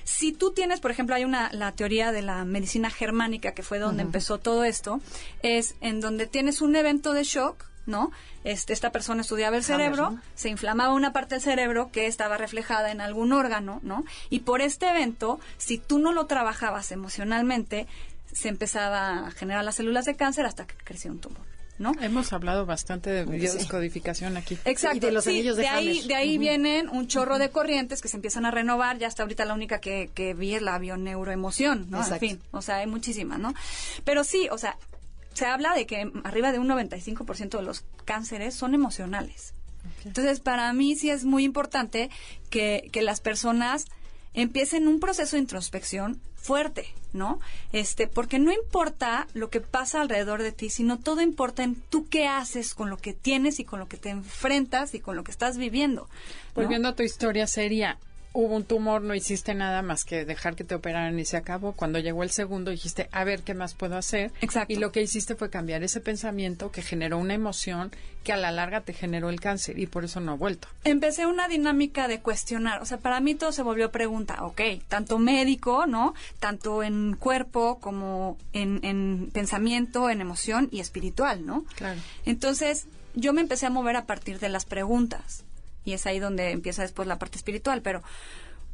Si tú tienes, por ejemplo, hay una, la teoría de la medicina germánica que fue donde empezó todo esto, es en donde tienes un evento de shock, ¿no? Este, esta persona estudiaba el cerebro, se inflamaba una parte del cerebro que estaba reflejada en algún órgano, ¿no? Y por este evento, si tú no lo trabajabas emocionalmente, se empezaba a generar las células de cáncer hasta que creció un tumor. ¿No? Hemos hablado bastante de biodescodificación aquí. Exacto. de los anillos de, ahí, de ahí vienen un chorro de corrientes que se empiezan a renovar. Ya hasta ahorita la única que, que vi es la bioneuroemoción, ¿no? En fin, o sea, hay muchísimas, ¿no? Pero sí, o sea, se habla de que arriba de un 95% de los cánceres son emocionales. Entonces, para mí sí es muy importante que, que las personas empiecen un proceso de introspección fuerte, ¿no? Este, porque no importa lo que pasa alrededor de ti, sino todo importa en tú qué haces con lo que tienes y con lo que te enfrentas y con lo que estás viviendo. Volviendo a tu historia sería, hubo un tumor, no hiciste nada más que dejar que te operaran y se acabó. Cuando llegó el segundo dijiste, a ver qué más puedo hacer. Exacto. Y lo que hiciste fue cambiar ese pensamiento que generó una emoción que a la larga te generó el cáncer y por eso no ha vuelto. Empecé una dinámica de cuestionar, o sea, para mí todo se volvió pregunta, ok, tanto médico, ¿no? Tanto en cuerpo como en, en pensamiento, en emoción y espiritual, ¿no? Claro. Entonces, yo me empecé a mover a partir de las preguntas y es ahí donde empieza después la parte espiritual, pero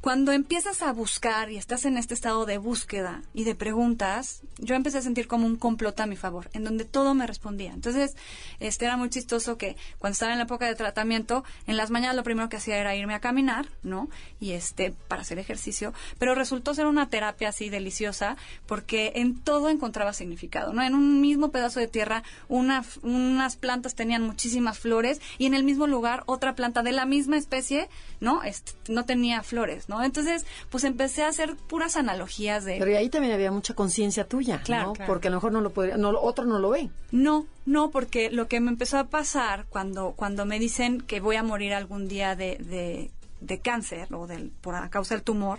cuando empiezas a buscar y estás en este estado de búsqueda y de preguntas, yo empecé a sentir como un complot a mi favor, en donde todo me respondía. Entonces, este era muy chistoso que cuando estaba en la época de tratamiento, en las mañanas lo primero que hacía era irme a caminar, ¿no? Y este, para hacer ejercicio, pero resultó ser una terapia así deliciosa, porque en todo encontraba significado, ¿no? En un mismo pedazo de tierra, una, unas plantas tenían muchísimas flores y en el mismo lugar otra planta de la misma especie, ¿no? Este, no tenía flores. ¿No? Entonces, pues empecé a hacer puras analogías de... Pero ahí también había mucha conciencia tuya, claro, ¿no? Porque a lo mejor no lo podría, no, otro no lo ve. No, no, porque lo que me empezó a pasar cuando, cuando me dicen que voy a morir algún día de, de, cáncer o del, por a causa del tumor,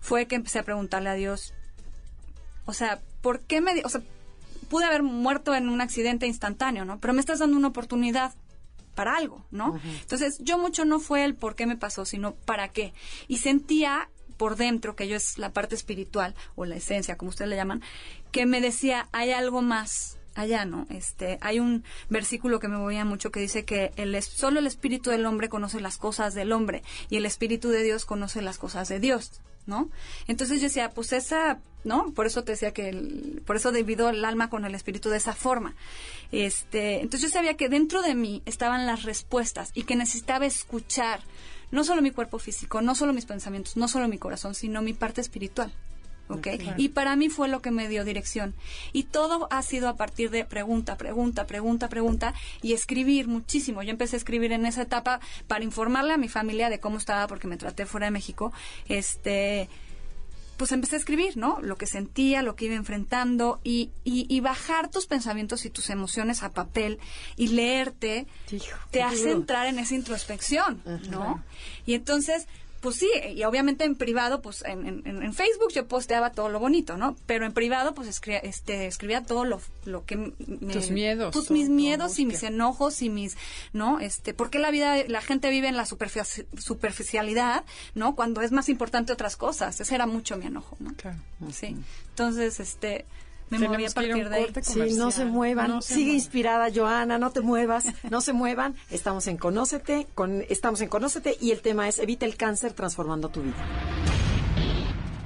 fue que empecé a preguntarle a Dios, o sea, ¿por qué me... O sea, pude haber muerto en un accidente instantáneo, ¿no? Pero me estás dando una oportunidad para algo, ¿no? Entonces, yo mucho no fue el por qué me pasó, sino para qué. Y sentía por dentro, que yo es la parte espiritual o la esencia, como ustedes le llaman, que me decía, hay algo más allá, ¿no? Este, hay un versículo que me movía mucho que dice que el, solo el espíritu del hombre conoce las cosas del hombre y el espíritu de Dios conoce las cosas de Dios. ¿No? Entonces yo decía, pues esa, ¿no? Por eso te decía que, el, por eso divido el alma con el espíritu de esa forma. Este, entonces yo sabía que dentro de mí estaban las respuestas y que necesitaba escuchar no solo mi cuerpo físico, no solo mis pensamientos, no solo mi corazón, sino mi parte espiritual. ¿Ok? Y para mí fue lo que me dio dirección. Y todo ha sido a partir de pregunta, pregunta, pregunta, pregunta y escribir muchísimo. Yo empecé a escribir en esa etapa para informarle a mi familia de cómo estaba porque me traté fuera de México. Este pues empecé a escribir, ¿no? Lo que sentía, lo que iba enfrentando y, y, bajar tus pensamientos y tus emociones a papel y leerte te hace entrar en esa introspección, ¿no? Y entonces pues sí, y obviamente en privado, pues en, en, Facebook yo posteaba todo lo bonito, ¿no? Pero en privado, pues escribía, este, escribía todo lo, lo que me... Tus miedos. Pues mis miedos y mis enojos y mis, ¿no? Este, porque la vida, la gente vive en la superficialidad, ¿no? Cuando es más importante otras cosas. Ese era mucho mi enojo, ¿no? Claro. Sí. Entonces, este me moví a partir de ahí. Sí, no se muevan. Sigue inspirada, Joana, no te muevas, no se muevan. Estamos en Conócete, con, estamos en Conócete y el tema es Evita el cáncer transformando tu vida.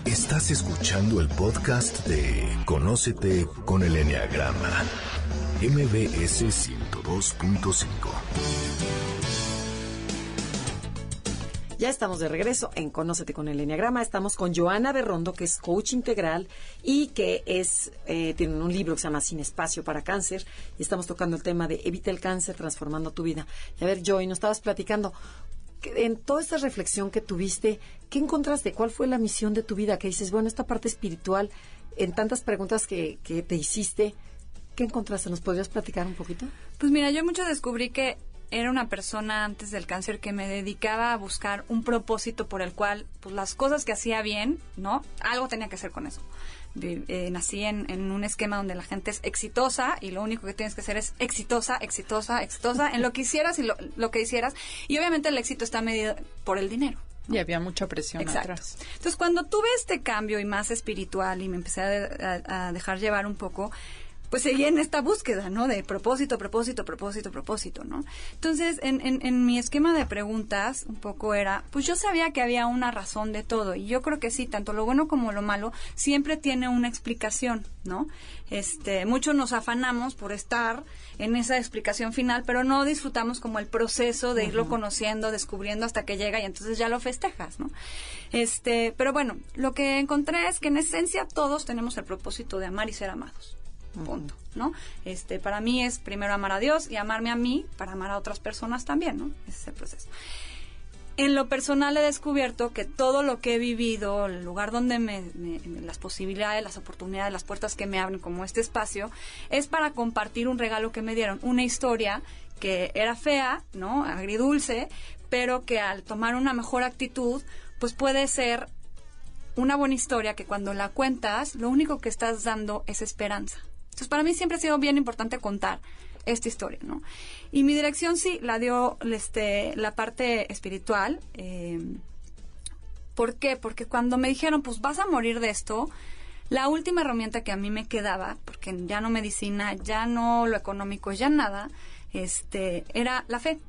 Estás escuchando el podcast de Conócete con el Enneagrama, MBS 102.5. Ya estamos de regreso en Conócete con el Enneagrama. Estamos con Joana Berrondo, que es coach integral y que es eh, tiene un libro que se llama Sin Espacio para Cáncer. Y estamos tocando el tema de Evita el cáncer transformando tu vida. Y a ver, Joy, nos estabas platicando. En toda esta reflexión que tuviste, ¿qué encontraste? ¿Cuál fue la misión de tu vida? Que dices, bueno, esta parte espiritual, en tantas preguntas que, que te hiciste, ¿qué encontraste? ¿Nos podrías platicar un poquito? Pues mira, yo mucho descubrí que era una persona antes del cáncer que me dedicaba a buscar un propósito por el cual, pues las cosas que hacía bien, ¿no? Algo tenía que hacer con eso. Eh, nací en, un esquema donde la gente es exitosa y lo único que tienes que hacer es exitosa, exitosa, exitosa en lo que hicieras y lo, que hicieras. Y obviamente el éxito está medido por el dinero. Y había mucha presión Exacto. Entonces, cuando tuve este cambio y más espiritual y me empecé a dejar llevar un poco, pues seguía en esta búsqueda, ¿no? De propósito, propósito, propósito, propósito, ¿no? Entonces, en, en, en, mi esquema de preguntas, un poco era, pues yo sabía que había una razón de todo, y yo creo que sí, tanto lo bueno como lo malo, siempre tiene una explicación, ¿no? Este, muchos nos afanamos por estar en esa explicación final, pero no disfrutamos como el proceso de irlo conociendo, descubriendo hasta que llega y entonces ya lo festejas, ¿no? Este, pero bueno, lo que encontré es que en esencia todos tenemos el propósito de amar y ser amados punto, ¿no? Este, para mí es primero amar a Dios y amarme a mí para amar a otras personas también, ¿no? Ese es el proceso. En lo personal he descubierto que todo lo que he vivido, el lugar donde me, las posibilidades, las oportunidades, las puertas que me abren como este espacio, es para compartir un regalo que me dieron, una historia que era fea, ¿no? Agridulce, pero que al tomar una mejor actitud, pues puede ser una buena historia que cuando la cuentas, lo único que estás dando es esperanza. Entonces, para mí siempre ha sido bien importante contar esta historia, ¿no? Y mi dirección sí la dio este, la parte espiritual. Eh, ¿Por qué? Porque cuando me dijeron, pues vas a morir de esto, la última herramienta que a mí me quedaba, porque ya no medicina, ya no lo económico, ya nada, este, era la fe.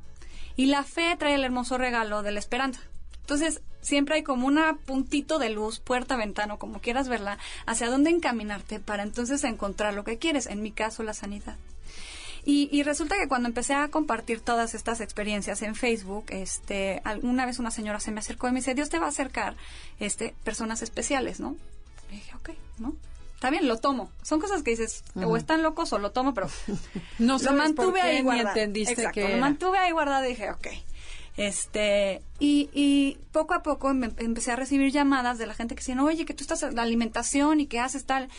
Y la fe trae el hermoso regalo de la esperanza. Entonces, siempre hay como una puntito de luz, puerta, ventana, como quieras verla, hacia dónde encaminarte para entonces encontrar lo que quieres, en mi caso la sanidad. Y, resulta que cuando empecé a compartir todas estas experiencias en Facebook, este, alguna vez una señora se me acercó y me dice, Dios te va a acercar, este, personas especiales, ¿no? Y dije, ok, ¿no? Está bien, lo tomo. Son cosas que dices, o están locos o lo tomo, pero (laughs) no lo mantuve ahí guardado. que lo mantuve ahí guardado y dije, ok. Este, y, y poco a poco empecé a recibir llamadas de la gente que decían, oye, que tú estás en la alimentación y que haces tal.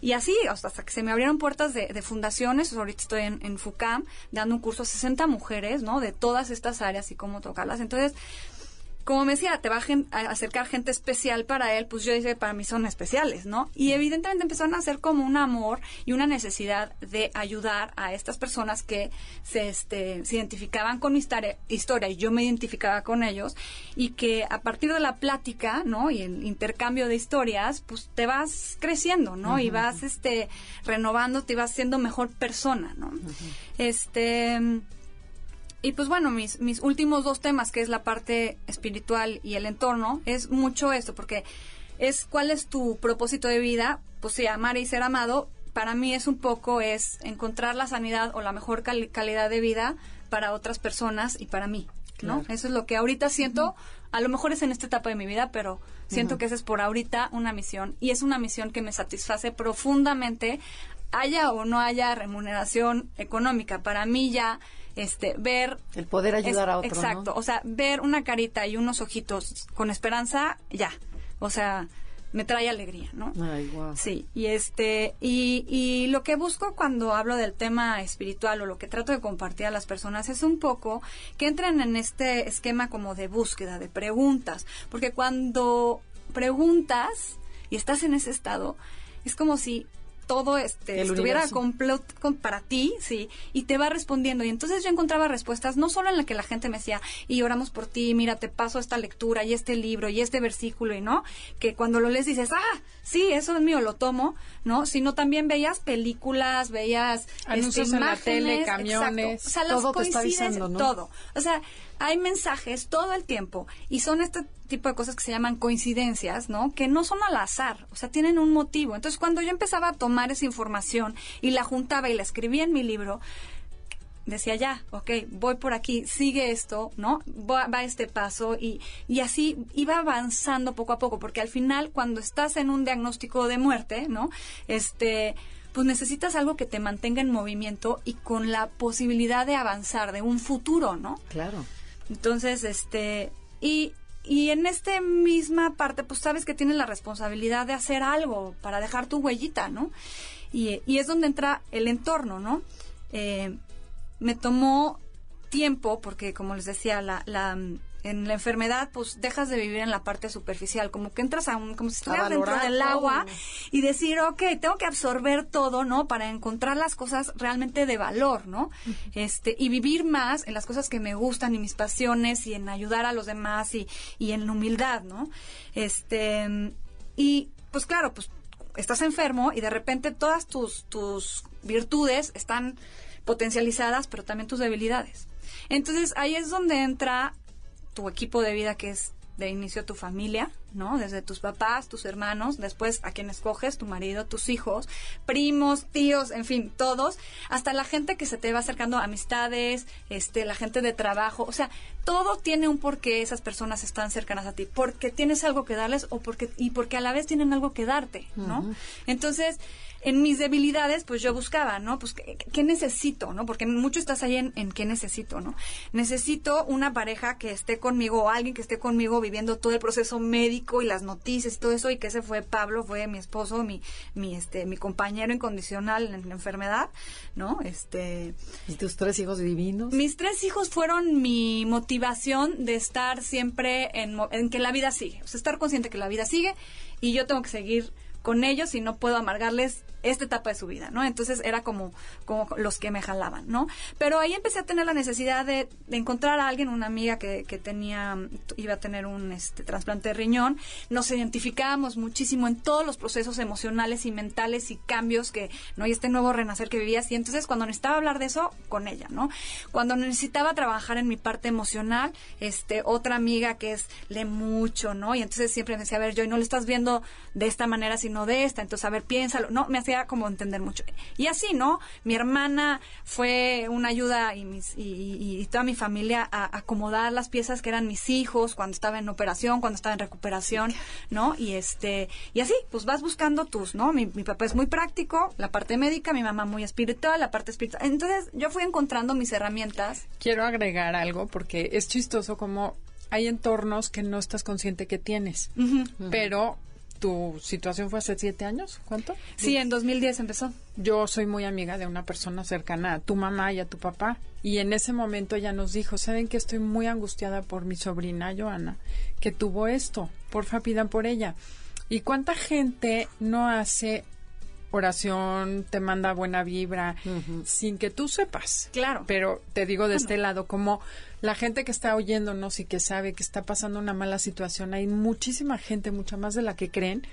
Y así, hasta que se me abrieron puertas de, fundaciones, ahorita estoy en, en, FUCAM, dando un curso a 60 mujeres, ¿no? De todas estas áreas y cómo tocarlas. Entonces, como me decía, te va a, acercar gente especial para él, pues yo dije, para mí son especiales, ¿no? Y evidentemente empezaron a hacer como un amor y una necesidad de ayudar a estas personas que se, este, se identificaban con mi historia y yo me identificaba con ellos y que a partir de la plática, ¿no? Y el intercambio de historias, pues te vas creciendo, ¿no? Y vas, este, renovando, te vas siendo mejor persona, ¿no? Este y pues bueno, mis, mis últimos dos temas, que es la parte espiritual y el entorno, es mucho esto, porque es cuál es tu propósito de vida, pues sí, amar y ser amado, para mí es un poco, es encontrar la sanidad o la mejor calidad de vida para otras personas y para mí, ¿no? Eso es lo que ahorita siento, a lo mejor es en esta etapa de mi vida, pero siento que esa es por ahorita una misión y es una misión que me satisface profundamente, haya o no haya remuneración económica. Para mí ya este ver el poder ayudar a otro exacto o sea ver una carita y unos ojitos con esperanza ya. O sea me trae alegría no Ay, wow. sí y este y, y lo que busco cuando hablo del tema espiritual o lo que trato de compartir a las personas es un poco que entren en este esquema como de búsqueda de preguntas porque cuando preguntas y estás en ese estado es como si todo este estuviera completo para ti, sí, y te va respondiendo. Y entonces yo encontraba respuestas no solo en la que la gente me decía, y oramos por ti, mira, te paso esta lectura y este libro y este versículo, y no, que cuando lo lees dices, ah, sí, eso es mío, lo tomo, ¿no? Sino también veías películas, veías anuncios este, en la tele, camiones, o sea, todo te está avisando, ¿no? todo. O sea, hay mensajes todo el tiempo y son este tipo de cosas que se llaman coincidencias, ¿no? Que no son al azar, o sea, tienen un motivo. Entonces, cuando yo empezaba a tomar esa información y la juntaba y la escribía en mi libro, decía ya, ok, voy por aquí, sigue esto, ¿no? Va, va, este paso y, y así iba avanzando poco a poco, porque al final cuando estás en un diagnóstico de muerte, ¿no? Este, pues necesitas algo que te mantenga en movimiento y con la posibilidad de avanzar, de un futuro, ¿no? Claro. Entonces, este, y, y en esta misma parte, pues sabes que tienes la responsabilidad de hacer algo para dejar tu huellita, ¿no? Y, y es donde entra el entorno, ¿no? Eh, me tomó tiempo, porque como les decía, la, la en la enfermedad, pues dejas de vivir en la parte superficial, como que entras a un, como si estuvieras dentro del agua y decir, ok, tengo que absorber todo, ¿no? Para encontrar las cosas realmente de valor, ¿no? Este, y vivir más en las cosas que me gustan y mis pasiones y en ayudar a los demás y, y en humildad, ¿no? Este, y pues claro, pues estás enfermo y de repente todas tus, tus virtudes están potencializadas, pero también tus debilidades. Entonces ahí es donde entra tu equipo de vida que es de inicio tu familia, ¿no? Desde tus papás, tus hermanos, después a quien escoges, tu marido, tus hijos, primos, tíos, en fin, todos, hasta la gente que se te va acercando, amistades, este, la gente de trabajo, o sea, todo tiene un porqué esas personas están cercanas a ti, porque tienes algo que darles o porque y porque a la vez tienen algo que darte, ¿no? Entonces, en mis debilidades, pues yo buscaba, ¿no? Pues, ¿qué, necesito, no? Porque mucho estás ahí en, en, qué necesito, ¿no? Necesito una pareja que esté conmigo o alguien que esté conmigo viviendo todo el proceso médico y las noticias y todo eso y que ese fue Pablo, fue mi esposo, mi, mi, este, mi compañero incondicional en la enfermedad, ¿no? Este... ¿Y tus tres hijos divinos? Mis tres hijos fueron mi motivación de estar siempre en, en que la vida sigue, o sea, estar consciente que la vida sigue y yo tengo que seguir con ellos y no puedo amargarles esta etapa de su vida, ¿no? Entonces era como, como los que me jalaban, ¿no? Pero ahí empecé a tener la necesidad de, encontrar a alguien, una amiga que, que, tenía, iba a tener un este, trasplante de riñón. Nos identificábamos muchísimo en todos los procesos emocionales y mentales y cambios que, ¿no? Y este nuevo renacer que vivías. Y entonces cuando necesitaba hablar de eso, con ella, ¿no? Cuando necesitaba trabajar en mi parte emocional, este, otra amiga que es, lee mucho, ¿no? Y entonces siempre me decía, a ver, yo no lo estás viendo de esta manera, sino de esta. Entonces, a ver, piénsalo. No, me hacía como entender mucho. Y así, ¿no? Mi hermana fue una ayuda y, mis, y, toda mi familia a acomodar las piezas que eran mis hijos cuando estaba en operación, cuando estaba en recuperación, ¿no? Y este, y así, pues vas buscando tus, ¿no? Mi, mi papá es muy práctico, la parte médica, mi mamá muy espiritual, la parte espiritual. Entonces, yo fui encontrando mis herramientas. Quiero agregar algo porque es chistoso como hay entornos que no estás consciente que tienes, pero tu situación fue hace siete años, ¿cuánto? Sí, en 2010 empezó. Yo soy muy amiga de una persona cercana a tu mamá y a tu papá. Y en ese momento ella nos dijo, ¿saben que estoy muy angustiada por mi sobrina Joana, que tuvo esto? Porfa, pidan por ella. ¿Y cuánta gente no hace oración, te manda buena vibra, sin que tú sepas. Claro. Pero te digo de este lado, como la gente que está oyéndonos y que sabe que está pasando una mala situación, hay muchísima gente, mucha más de la que creen,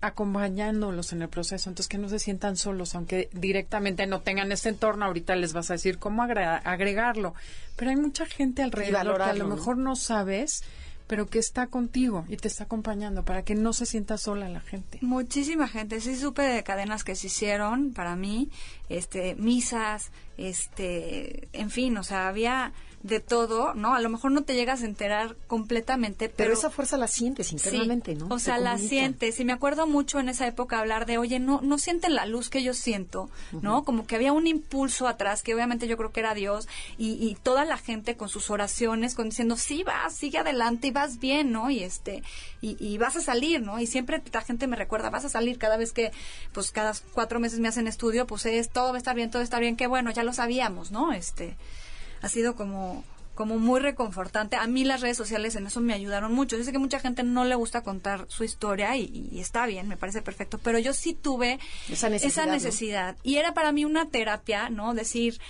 acompañándolos en el proceso, entonces que no se sientan solos, aunque directamente no tengan este entorno, ahorita les vas a decir cómo agregarlo, pero hay mucha gente alrededor que a lo mejor no sabes pero que está contigo y te está acompañando para que no se sienta sola la gente. Muchísima gente, sí supe de cadenas que se hicieron para mí, este, misas, este, en fin, o sea, había de todo, ¿no? A lo mejor no te llegas a enterar completamente, pero... Pero esa fuerza la sientes internamente, ¿no? O sea, la sientes. Y me acuerdo mucho en esa época hablar de, oye, no, no sienten la luz que yo siento, ¿no? Como que había un impulso atrás, que obviamente yo creo que era Dios, y, y toda la gente con sus oraciones, con diciendo, sí, vas, sigue adelante y vas bien, ¿no? Y este, y, y vas a salir, ¿no? Y siempre la gente me recuerda, vas a salir cada vez que, pues cada cuatro meses me hacen estudio, pues es, todo va a estar bien, todo va a estar bien, que bueno, ya lo sabíamos, ¿no? Este, ha sido como como muy reconfortante. A mí las redes sociales en eso me ayudaron mucho. Yo sé que mucha gente no le gusta contar su historia y, está bien, me parece perfecto, pero yo sí tuve esa necesidad. Y era para mí una terapia, ¿no? Decir,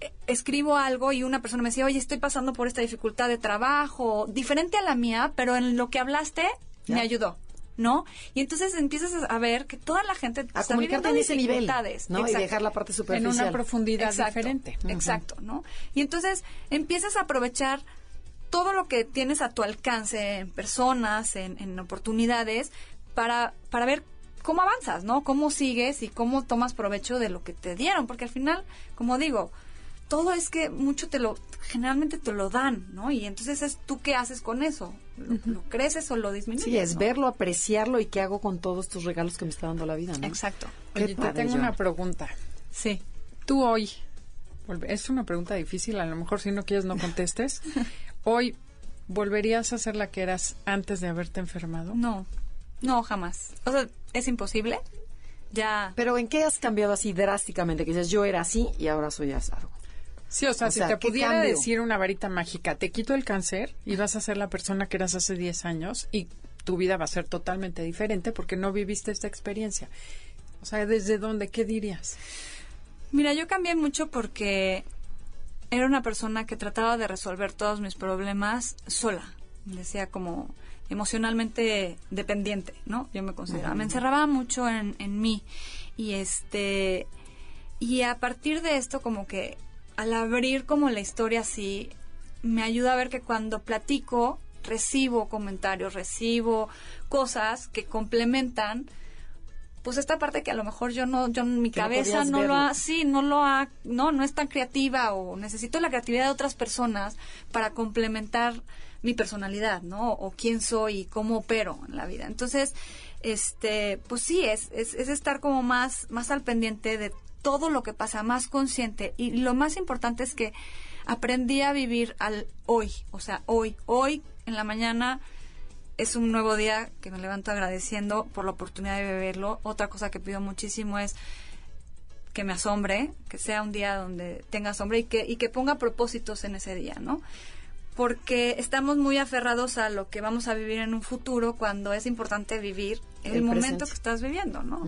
eh, escribo algo y una persona me decía, oye, estoy pasando por esta dificultad de trabajo, diferente a la mía, pero en lo que hablaste me ayudó. ¿No? Y entonces empiezas a ver que toda la gente a está comunicarte en ese nivel, ¿no? Y dejar la parte superficial. En una profundidad diferente. Exacto, ¿no? Y entonces empiezas a aprovechar todo lo que tienes a tu alcance en personas, en, en oportunidades, para, para ver cómo avanzas, ¿no? Cómo sigues y cómo tomas provecho de lo que te dieron, porque al final, como digo, todo es que mucho te lo, generalmente te lo dan, ¿no? Y entonces es tú qué haces con eso. ¿Lo, creces o lo disminuyes? Sí, es verlo, apreciarlo y qué hago con todos tus regalos que me está dando la vida, ¿no? Exacto. Oye, te tengo una pregunta. Sí. Tú hoy, es una pregunta difícil, a lo mejor si no quieres no contestes. (laughs) hoy, ¿volverías a ser la que eras antes de haberte enfermado? No, no, jamás. O sea, es imposible. Ya. Pero ¿en qué has cambiado así drásticamente? Que dices, yo era así y ahora soy asado. Sí, o sea, si te pudiera decir una varita mágica, te quito el cáncer y vas a ser la persona que eras hace 10 años y tu vida va a ser totalmente diferente porque no viviste esta experiencia. O sea, ¿desde dónde? ¿Qué dirías? Mira, yo cambié mucho porque era una persona que trataba de resolver todos mis problemas sola. Decía como emocionalmente dependiente, ¿no? Yo me consideraba. Me encerraba mucho en, en mí. Y este. Y a partir de esto, como que al abrir como la historia así, me ayuda a ver que cuando platico, recibo comentarios, recibo cosas que complementan pues esta parte que a lo mejor yo no, yo en mi cabeza no, lo ha, sí, no lo ha, no, no es tan creativa o necesito la creatividad de otras personas para complementar mi personalidad, ¿no? O quién soy y cómo opero en la vida. Entonces, este, pues sí, es, es, es estar como más, más al pendiente de todo lo que pasa, más consciente. Y lo más importante es que aprendí a vivir al hoy, o sea, hoy, hoy en la mañana es un nuevo día que me levanto agradeciendo por la oportunidad de beberlo. Otra cosa que pido muchísimo es que me asombre, que sea un día donde tenga asombro y que, y que ponga propósitos en ese día, ¿no? Porque estamos muy aferrados a lo que vamos a vivir en un futuro cuando es importante vivir el, momento que estás viviendo, ¿no?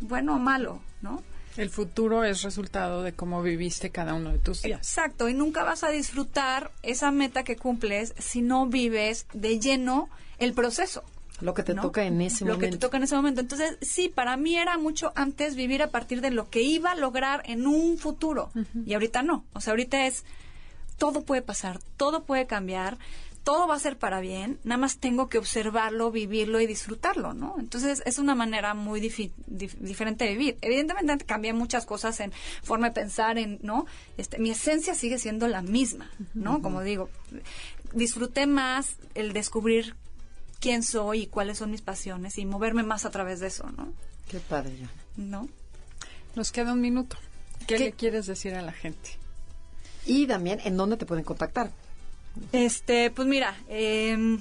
Bueno o malo, ¿no? El futuro es resultado de cómo viviste cada uno de tus días. Exacto, y nunca vas a disfrutar esa meta que cumples si no vives de lleno el proceso. Lo que te toca en ese momento. Lo que te toca en ese momento. Entonces, sí, para mí era mucho antes vivir a partir de lo que iba a lograr en un futuro. Y ahorita no. O sea, ahorita es, todo puede pasar, todo puede cambiar todo va a ser para bien, nada más tengo que observarlo, vivirlo y disfrutarlo, ¿no? Entonces es una manera muy diferente de vivir. Evidentemente cambié muchas cosas en forma de pensar, en, ¿no? Este, mi esencia sigue siendo la misma, ¿no? Como digo, disfruté más el descubrir quién soy y cuáles son mis pasiones y moverme más a través de eso, ¿no? Qué padre, ya. ¿No? Nos queda un minuto. ¿Qué, ¿Qué? le quieres decir a la gente? Y también, ¿en dónde te pueden contactar? Este, pues mira, em,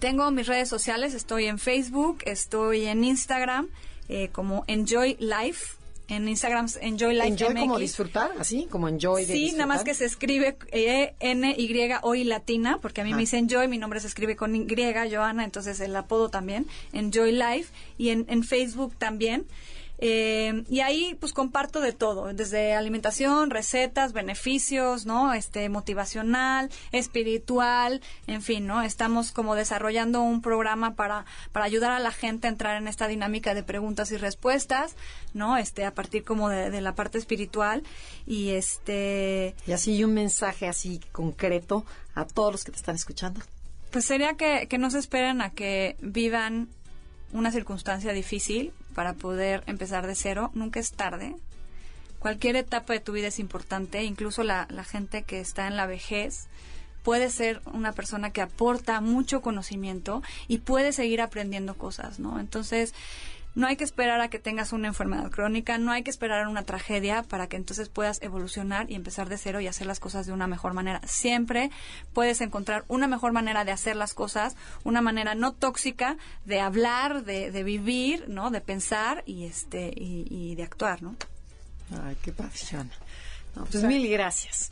tengo mis redes sociales, estoy en Facebook, estoy en Instagram, eh, como Enjoy Life. En Instagram, Enjoy Life Enjoy como disfrutar, así, como Enjoy de Sí, nada más que se escribe e, N, Y, O y latina, porque a mí me dicen Enjoy, mi nombre se escribe con Y, Joana, entonces el apodo también, Enjoy Life, y en, en Facebook también. Eh, y ahí pues comparto de todo, desde alimentación, recetas, beneficios, ¿no? Este, motivacional, espiritual, en fin, ¿no? Estamos como desarrollando un programa para, para ayudar a la gente a entrar en esta dinámica de preguntas y respuestas, ¿no? Este, a partir como de, la parte espiritual y este... Y así un mensaje así concreto a todos los que te están escuchando. Pues sería que, que no se esperen a que vivan una circunstancia difícil para poder empezar de cero. Nunca es tarde. Cualquier etapa de tu vida es importante, incluso la, la gente que está en la vejez puede ser una persona que aporta mucho conocimiento y puede seguir aprendiendo cosas, ¿no? Entonces, no hay que esperar a que tengas una enfermedad crónica, no hay que esperar a una tragedia para que entonces puedas evolucionar y empezar de cero y hacer las cosas de una mejor manera. Siempre puedes encontrar una mejor manera de hacer las cosas, una manera no tóxica de hablar, de, vivir, ¿no? De pensar y este y, de actuar, ¿no? Ay, qué pasión. pues mil gracias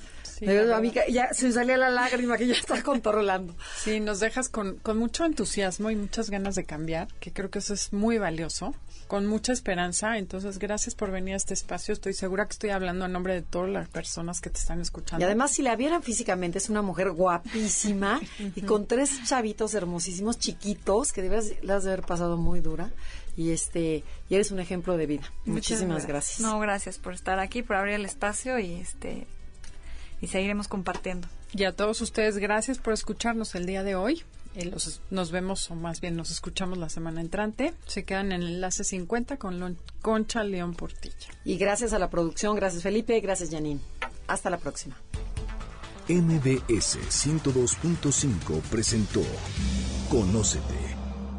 ya se me salía la lágrima que ya está controlando. Sí, nos dejas con, con mucho entusiasmo y muchas ganas de cambiar, que creo que eso es muy valioso, con mucha esperanza. Entonces, gracias por venir a este espacio. Estoy segura que estoy hablando en nombre de todas las personas que te están escuchando. Y además, si la vieran físicamente, es una mujer guapísima (laughs) y con tres chavitos hermosísimos, chiquitos, que debes las de haber pasado muy dura y este y eres un ejemplo de vida. Muchísimas gracias. No, gracias por estar aquí, por abrir el espacio y este y seguiremos compartiendo. Y a todos ustedes, gracias por escucharnos el día de hoy. Eh, nos vemos, o más bien nos escuchamos la semana entrante. Se quedan en el enlace 50 con Concha León Portilla. Y gracias a la producción, gracias Felipe, gracias Janine. Hasta la próxima. MBS 102.5 presentó Conócete